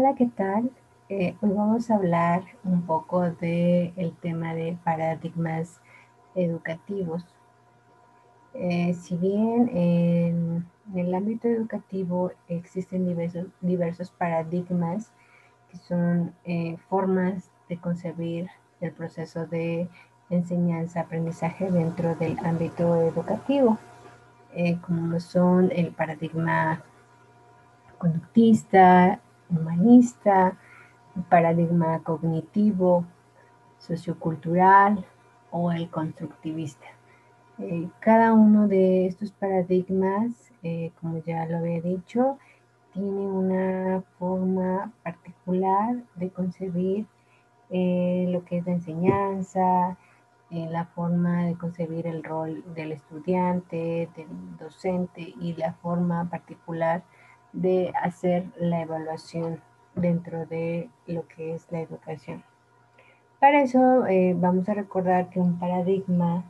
Hola, ¿qué tal? Eh, hoy vamos a hablar un poco del el tema de paradigmas educativos. Eh, si bien en, el ámbito educativo existen diversos, diversos paradigmas que son eh, formas de concebir el proceso de enseñanza-aprendizaje dentro del ámbito educativo, como son el paradigma conductista, humanista, paradigma cognitivo, sociocultural o el constructivista. Eh, cada uno de estos paradigmas, eh, como ya lo había dicho, tiene una forma particular de concebir eh, lo que es la enseñanza, la forma de concebir el rol del estudiante, del docente y la forma particular de hacer la evaluación dentro de lo que es la educación. Para eso eh, vamos a recordar que un paradigma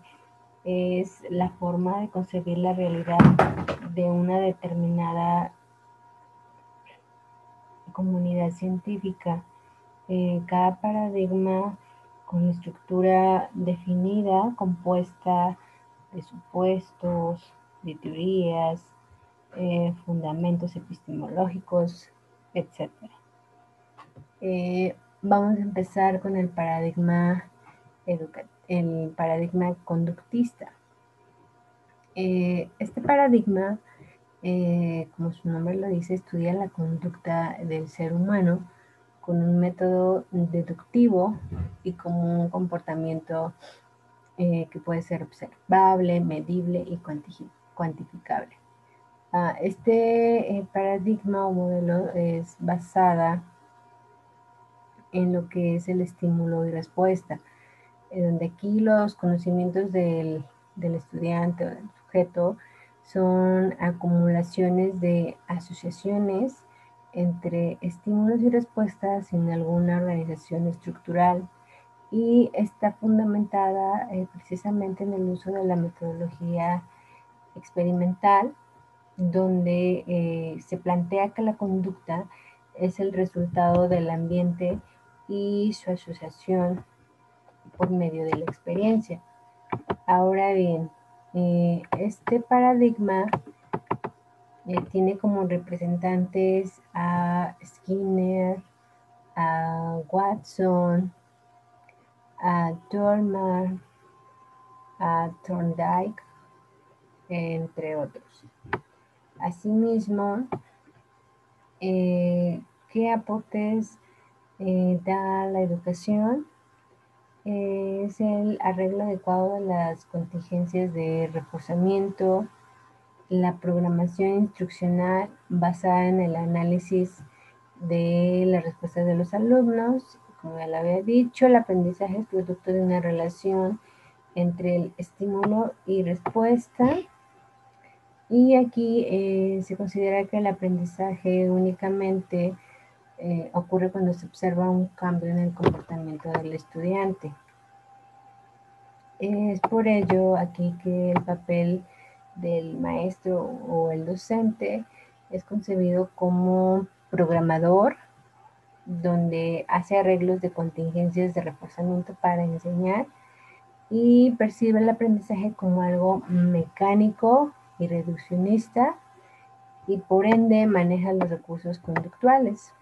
es la forma de concebir la realidad de una determinada comunidad científica. Eh, cada paradigma con estructura definida, compuesta de supuestos, de teorías, eh, fundamentos epistemológicos, etc. Eh, vamos a empezar con el paradigma, el paradigma conductista. Eh, este paradigma, como su nombre lo dice, estudia la conducta del ser humano con un método deductivo y con un comportamiento que puede ser observable, medible y cuantificable. Este eh, paradigma o modelo es basada en lo que es el estímulo y respuesta, donde aquí los conocimientos del, del estudiante o del sujeto son acumulaciones de asociaciones entre estímulos y respuestas sin alguna organización estructural. Y está fundamentada eh, precisamente en el uso de la metodología experimental donde eh, se plantea que la conducta es el resultado del ambiente y su asociación por medio de la experiencia. Ahora bien, eh, este paradigma eh, tiene como representantes a Skinner, a Watson, a Dormer, a Thorndike, entre otros. Asimismo, eh, ¿qué aportes eh, da la educación? Eh, es el arreglo adecuado de las contingencias de reforzamiento, la programación instruccional basada en el análisis de las respuestas de los alumnos. Como ya lo había dicho, el aprendizaje es producto de una relación entre el estímulo y respuesta y aquí eh, se considera que el aprendizaje únicamente eh, ocurre cuando se observa un cambio en el comportamiento del estudiante. Es por ello aquí que el papel del maestro o el docente es concebido como programador, donde hace arreglos de contingencias de reforzamiento para enseñar y percibe el aprendizaje como algo mecánico y reduccionista y por ende maneja los recursos conductuales.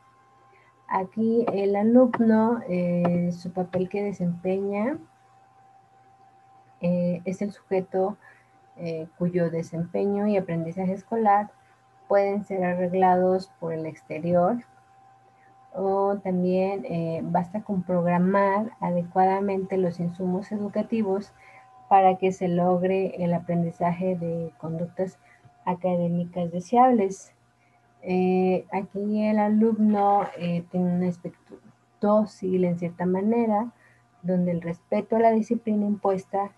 Aquí el alumno, eh, su papel que desempeña eh, es el sujeto eh, cuyo desempeño y aprendizaje escolar pueden ser arreglados por el exterior o también basta con programar adecuadamente los insumos educativos para que se logre el aprendizaje de conductas académicas deseables. Eh, aquí el alumno eh, tiene un aspecto dócil en cierta manera, donde el respeto a la disciplina impuesta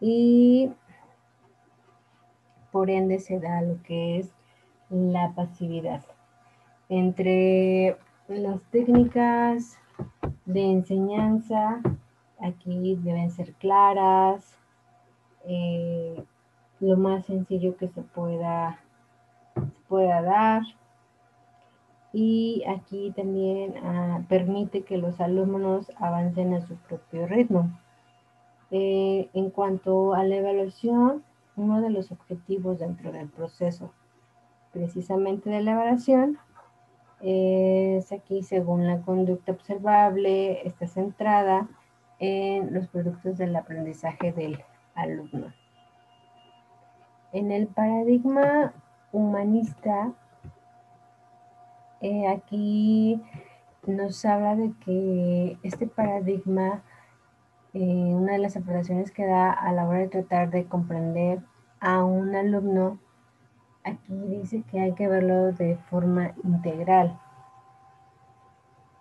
y por ende se da lo que es la pasividad. Entre las técnicas de enseñanza, aquí deben ser claras, eh, lo más sencillo que se pueda, pueda dar. y aquí también ah, permite que los alumnos avancen a su propio ritmo. Eh, en cuanto a la evaluación, uno de los objetivos dentro del proceso precisamente de la evaluación es aquí según la conducta observable, está centrada en los productos del aprendizaje del alumno. En el paradigma humanista, eh, aquí nos habla de que este paradigma, eh, una de las aportaciones que da a la hora de tratar de comprender a un alumno, aquí dice que hay que verlo de forma integral,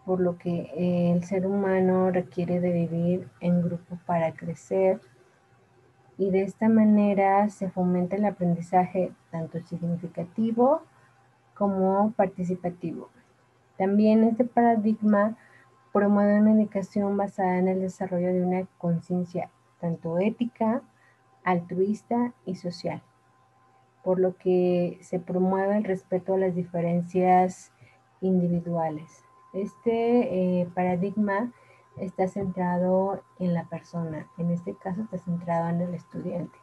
por lo que el ser humano requiere de vivir en grupo para crecer y de esta manera se fomenta el aprendizaje tanto significativo como participativo. También este paradigma promueve una educación basada en el desarrollo de una conciencia tanto ética, altruista y social, por lo que se promueve el respeto a las diferencias individuales. Este eh, paradigma está centrado en la persona, en este caso está centrado en el estudiante.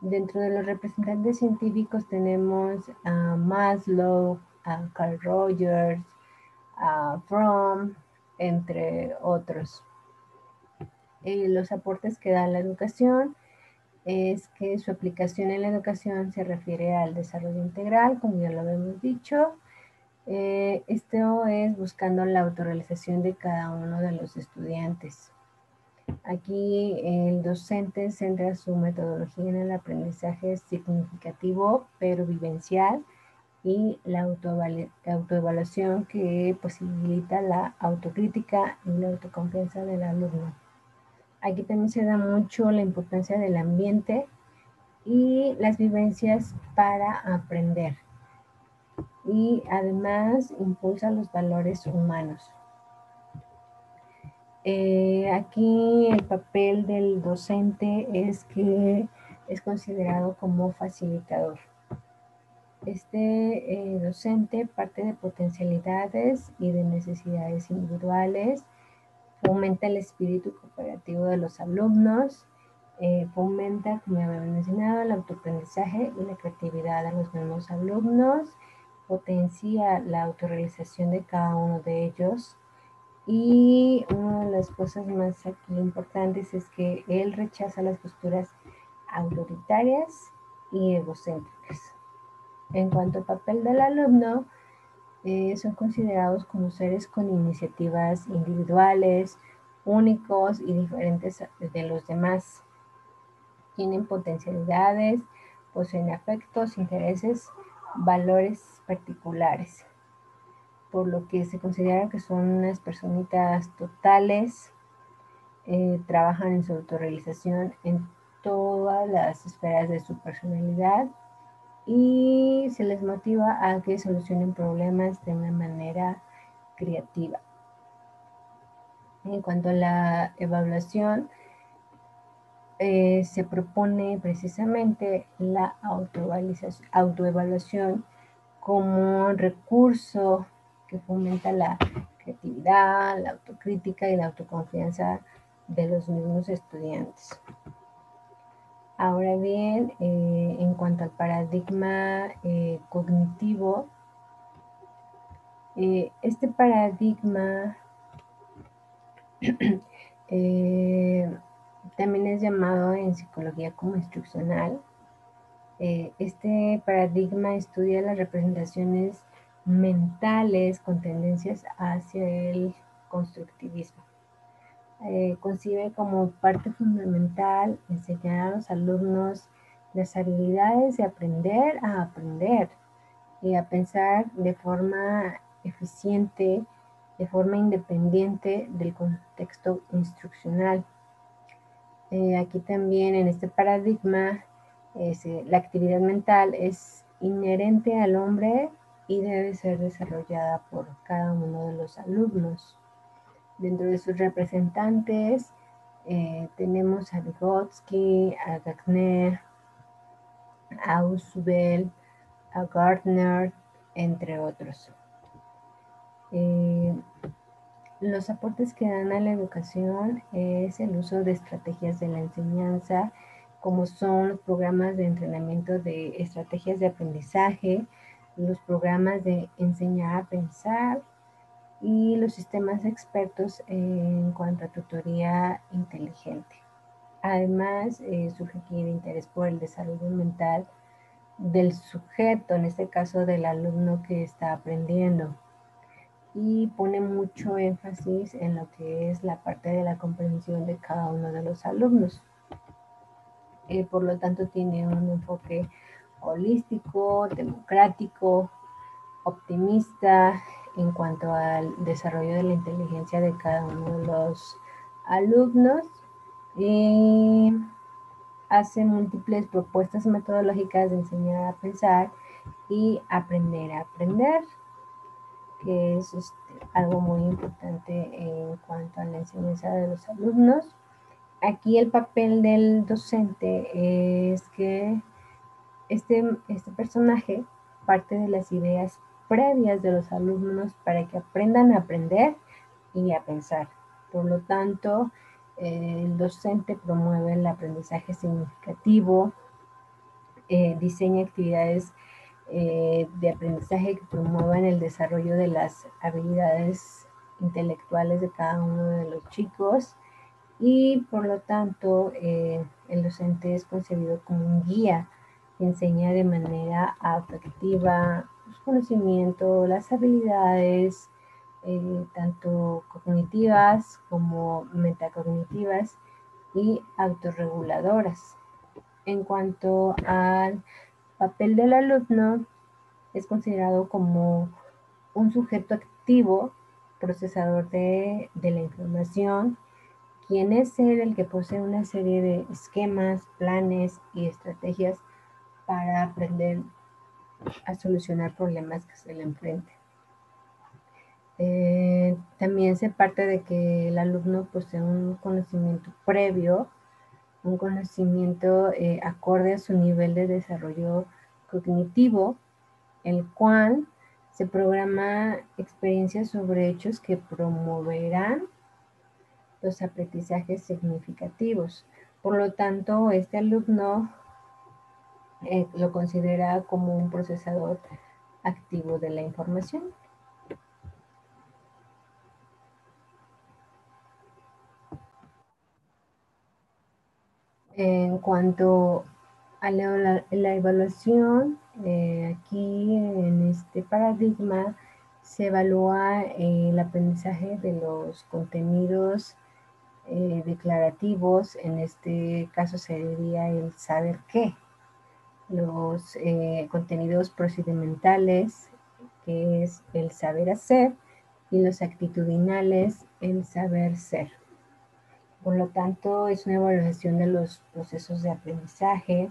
Dentro de los representantes científicos tenemos a Maslow, a Carl Rogers, a Fromm, entre otros. Eh, los aportes que da la educación es que su aplicación en la educación se refiere al desarrollo integral, como ya lo hemos dicho, eh, esto es buscando la autorrealización de cada uno de los estudiantes. Aquí el docente centra su metodología en el aprendizaje significativo pero vivencial y la autoevaluación que posibilita la autocrítica y la autoconfianza del alumno. Aquí también se da mucho la importancia del ambiente y las vivencias para aprender y además impulsa los valores humanos. Eh, aquí el papel del docente es que es considerado como facilitador. Este eh, docente parte de potencialidades y de necesidades individuales, fomenta el espíritu cooperativo de los alumnos, eh, fomenta, como ya había mencionado, el autoaprendizaje y la creatividad de los mismos alumnos, potencia la autorrealización de cada uno de ellos. Y una de las cosas más aquí importantes es que él rechaza las posturas autoritarias y egocéntricas. En cuanto al papel del alumno, eh, son considerados como seres con iniciativas individuales, únicos y diferentes de los demás. Tienen potencialidades, poseen afectos, intereses, valores particulares, por lo que se considera que son unas personitas totales, eh, trabajan en su autorrealización en todas las esferas de su personalidad y se les motiva a que solucionen problemas de una manera creativa. En cuanto a la evaluación, eh, se propone precisamente la autoevaluación como recurso que fomenta la creatividad, la autocrítica y la autoconfianza de los mismos estudiantes. Ahora bien, eh, en cuanto al paradigma eh, cognitivo, este paradigma también es llamado en psicología como instruccional eh, este paradigma estudia las representaciones mentales con tendencias hacia el constructivismo. Eh, concibe como parte fundamental enseñar a los alumnos las habilidades de aprender a aprender y a pensar de forma eficiente, de forma independiente del contexto instruccional. Eh, aquí también en este paradigma la actividad mental es inherente al hombre y debe ser desarrollada por cada uno de los alumnos. Dentro de sus representantes eh, tenemos a Vygotsky, a Gagner, a Usubel, a Gardner, entre otros. Eh, los aportes que dan a la educación es el uso de estrategias de la enseñanza, como son los programas de entrenamiento de estrategias de aprendizaje, los programas de enseñar a pensar y los sistemas expertos en cuanto a tutoría inteligente. Además, eh, surge aquí el interés por el desarrollo mental del sujeto, en este caso del alumno que está aprendiendo. Y pone mucho énfasis en lo que es la parte de la comprensión de cada uno de los alumnos. Eh, por lo tanto, tiene un enfoque holístico, democrático, optimista en cuanto al desarrollo de la inteligencia de cada uno de los alumnos y hace múltiples propuestas metodológicas de enseñar a pensar y aprender a aprender, que es este, algo muy importante en cuanto a la enseñanza de los alumnos. Aquí el papel del docente es que este, este personaje parte de las ideas previas de los alumnos para que aprendan a aprender y a pensar. Por lo tanto, el docente promueve el aprendizaje significativo, eh, diseña actividades eh, de aprendizaje que promuevan el desarrollo de las habilidades intelectuales de cada uno de los chicos y por lo tanto eh, el docente es concebido como un guía que enseña de manera afectiva los conocimientos, las habilidades, eh, tanto cognitivas como metacognitivas y autorreguladoras. En cuanto al papel del alumno, es considerado como un sujeto activo, procesador de, la información, quien es el que posee una serie de esquemas, planes y estrategias para aprender a solucionar problemas que se le enfrenten. Eh, también se parte de que el alumno posee un conocimiento previo, un conocimiento eh, acorde a su nivel de desarrollo cognitivo, el cual se programa experiencias sobre hechos que promoverán los aprendizajes significativos. Por lo tanto, este alumno eh, lo considera como un procesador activo de la información. En cuanto a la, evaluación, eh, aquí en este paradigma se evalúa eh, el aprendizaje de los contenidos eh, declarativos, en este caso sería el saber qué, los contenidos procedimentales, que es el saber hacer, y los actitudinales, el saber ser. Por lo tanto, es una evaluación de los procesos de aprendizaje.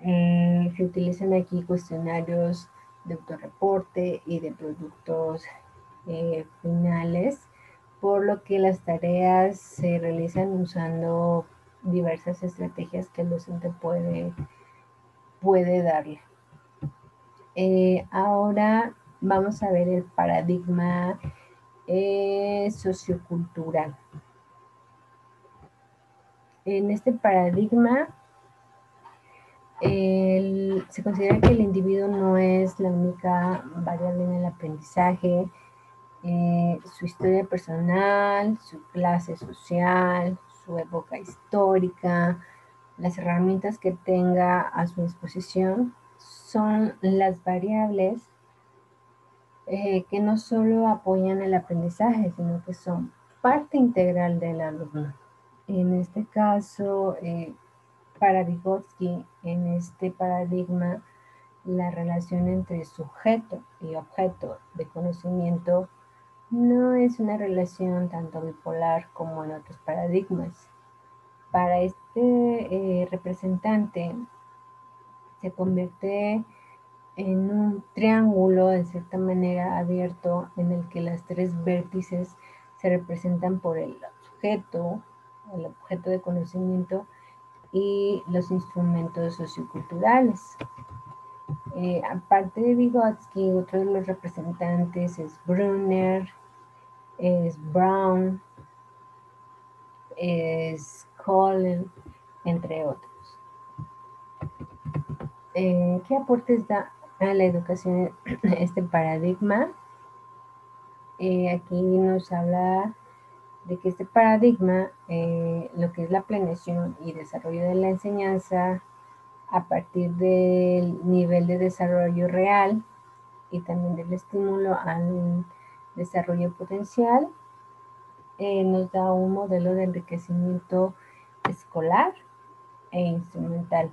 Eh, se utilizan aquí cuestionarios de autorreporte y de productos eh, finales, por lo que las tareas se realizan usando diversas estrategias que el docente puede, puede darle. Eh, ahora vamos a ver el paradigma sociocultural en este paradigma se considera que el individuo no es la única variable en el aprendizaje, eh, su historia personal, su clase social, su época histórica, las herramientas que tenga a su disposición son las variables eh, que no solo apoyan el aprendizaje, sino que son parte integral del alumno. En este caso, eh, para Vygotsky, en este paradigma, la relación entre sujeto y objeto de conocimiento no es una relación tanto bipolar como en otros paradigmas. Para este eh, representante se convierte en un triángulo de cierta manera abierto en el que las tres vértices se representan por el sujeto, el objeto de conocimiento y los instrumentos socioculturales. Eh, aparte de Vygotsky, otro de los representantes es Brunner, es Brown, es Colin, entre otros. Eh, ¿Qué aportes da a la educación este paradigma? Eh, aquí nos habla de que este paradigma, eh, lo que es la planeación y desarrollo de la enseñanza a partir del nivel de desarrollo real y también del estímulo al desarrollo potencial, nos da un modelo de enriquecimiento escolar e instrumental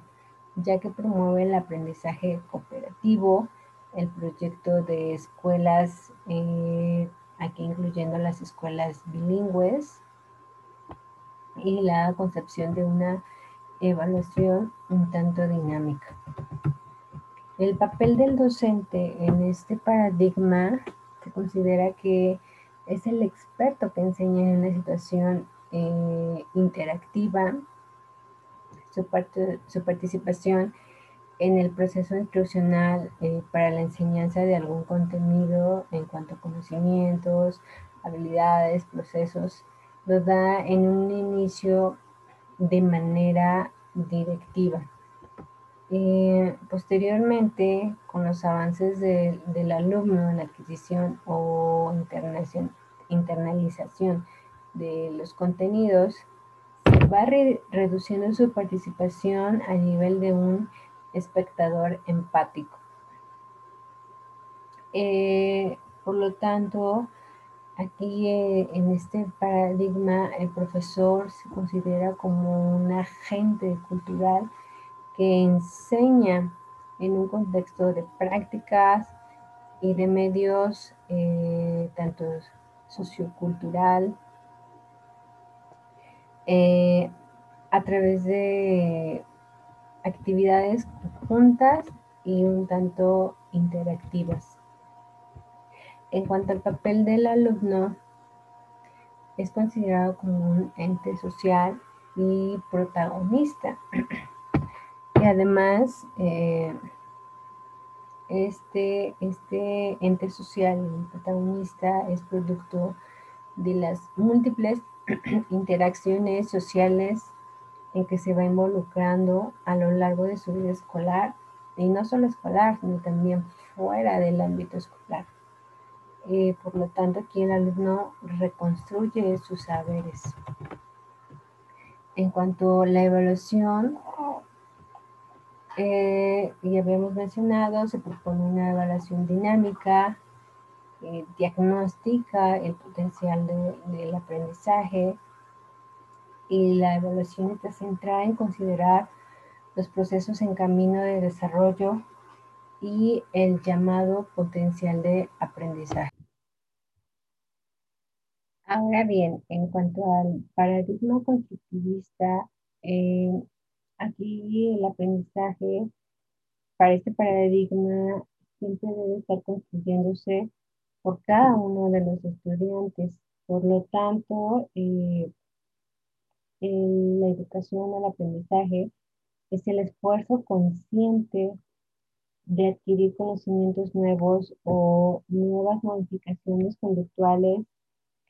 ya que promueve el aprendizaje cooperativo, el proyecto de escuelas, eh, aquí incluyendo las escuelas bilingües, y la concepción de una evaluación un tanto dinámica. El papel del docente en este paradigma se considera que es el experto que enseña en una situación eh, interactiva su, su participación en el proceso instruccional eh, para la enseñanza de algún contenido en cuanto a conocimientos, habilidades, procesos, lo da en un inicio de manera directiva. Eh, posteriormente, con los avances del alumno en la adquisición o internalización de los contenidos, va reduciendo su participación a nivel de un espectador empático. Eh, por lo tanto, aquí eh, en este paradigma el profesor se considera como un agente cultural que enseña en un contexto de prácticas y de medios eh, tanto sociocultural, a través de actividades juntas y un tanto interactivas. En cuanto al papel del alumno, es considerado como un ente social y protagonista. y además, eh, este, este ente social y protagonista es producto de las múltiples interacciones sociales en que se va involucrando a lo largo de su vida escolar, y no solo escolar, sino también fuera del ámbito escolar. Eh, por lo tanto, aquí el alumno reconstruye sus saberes. En cuanto a la evaluación, eh, ya habíamos mencionado, se propone una evaluación dinámica eh, diagnostica el potencial del aprendizaje y la evaluación está centrada en considerar los procesos en camino de desarrollo y el llamado potencial de aprendizaje. Ahora bien, en cuanto al paradigma constructivista, eh, aquí el aprendizaje para este paradigma siempre debe estar construyéndose por cada uno de los estudiantes. Por lo tanto, eh, la educación, el aprendizaje, es el esfuerzo consciente de adquirir conocimientos nuevos o nuevas modificaciones conductuales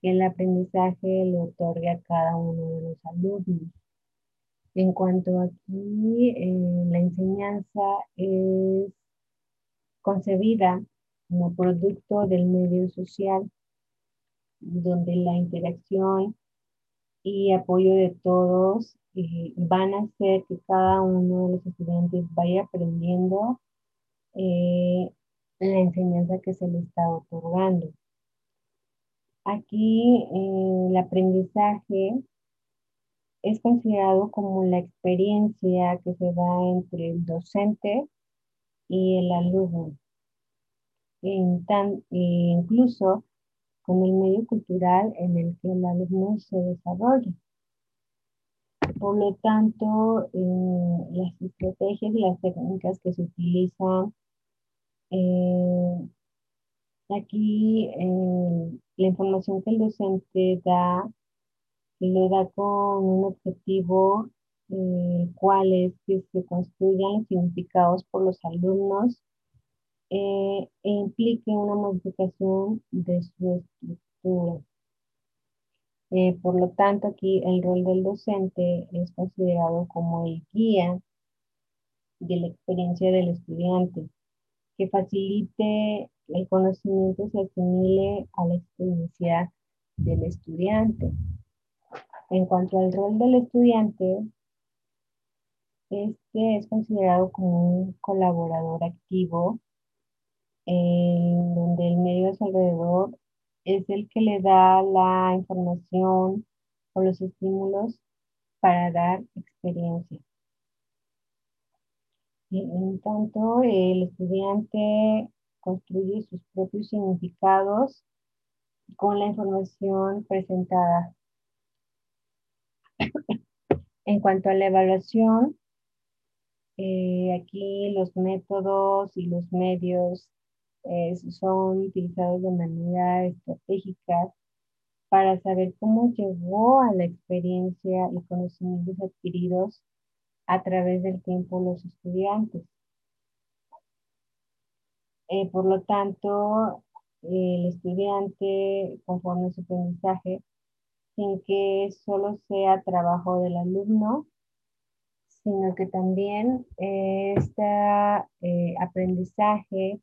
que el aprendizaje le otorgue a cada uno de los alumnos. En cuanto aquí, eh, la enseñanza es concebida como producto del medio social, donde la interacción y apoyo de todos eh, van a hacer que cada uno de los estudiantes vaya aprendiendo eh, la enseñanza que se le está otorgando. Aquí eh, el aprendizaje es considerado como la experiencia que se da entre el docente y el alumno tan, incluso con el medio cultural en el que el alumno se desarrolla. Por lo tanto, eh, las estrategias y las técnicas que se utilizan eh, aquí, eh, la información que el docente da, lo da con un objetivo, cuál es que se construyan los significados por los alumnos eh, e implique una modificación de su estructura. Eh, por lo tanto, aquí el rol del docente es considerado como el guía de la experiencia del estudiante, que facilite el conocimiento se asimile a la experiencia del estudiante. En cuanto al rol del estudiante, este es considerado como un colaborador activo, en donde el medio a su alrededor es el que le da la información o los estímulos para dar experiencia. En tanto, el estudiante construye sus propios significados con la información presentada. en cuanto a la evaluación, eh, aquí los métodos y los medios eh, son utilizados de manera estratégica para saber cómo llegó a la experiencia y conocimientos adquiridos a través del tiempo los estudiantes. Eh, por lo tanto, el estudiante, conforme su aprendizaje, sin que solo sea trabajo del alumno, sino que también este aprendizaje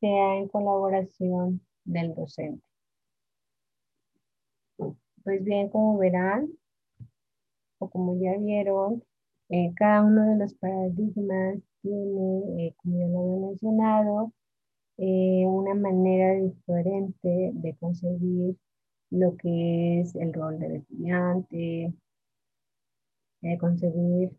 sea en colaboración del docente. Pues bien, como verán, o como ya vieron, eh, cada uno de los paradigmas tiene, eh, como ya lo había mencionado, eh, una manera diferente de concebir lo que es el rol del estudiante, concebir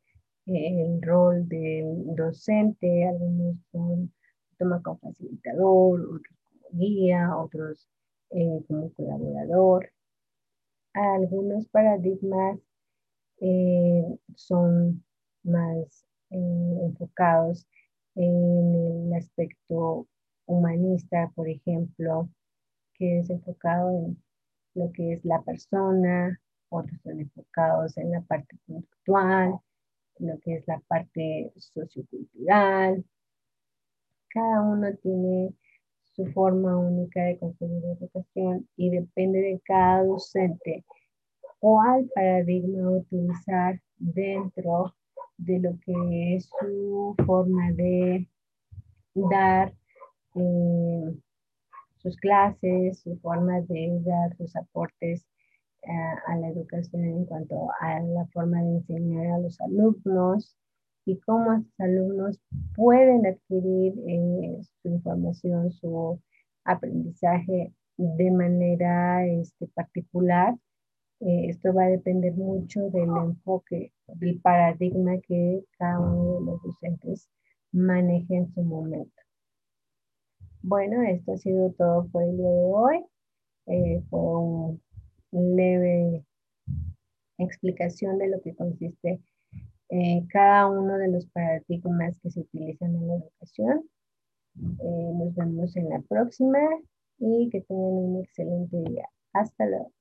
el rol del docente, algunos son toma como facilitador, otros como guía, otros como colaborador. Algunos paradigmas eh, son más eh, enfocados en el aspecto humanista, por ejemplo, que es enfocado en lo que es la persona, otros son enfocados en la parte conductual, lo que es la parte sociocultural. Cada uno tiene su forma única de concebir la educación y depende de cada docente cuál paradigma utilizar dentro de lo que es su forma de dar eh, sus clases, su forma de dar sus aportes eh, a la educación en cuanto a la forma de enseñar a los alumnos y cómo los alumnos pueden adquirir eh, su información, su aprendizaje de manera este, particular eh, esto va a depender mucho del enfoque, del paradigma que cada uno de los docentes maneje en su momento. Bueno, esto ha sido todo por el día de hoy. Eh, fue una leve explicación de lo que consiste eh, cada uno de los paradigmas que se utilizan en la educación. nos vemos en la próxima y que tengan un excelente día. Hasta luego.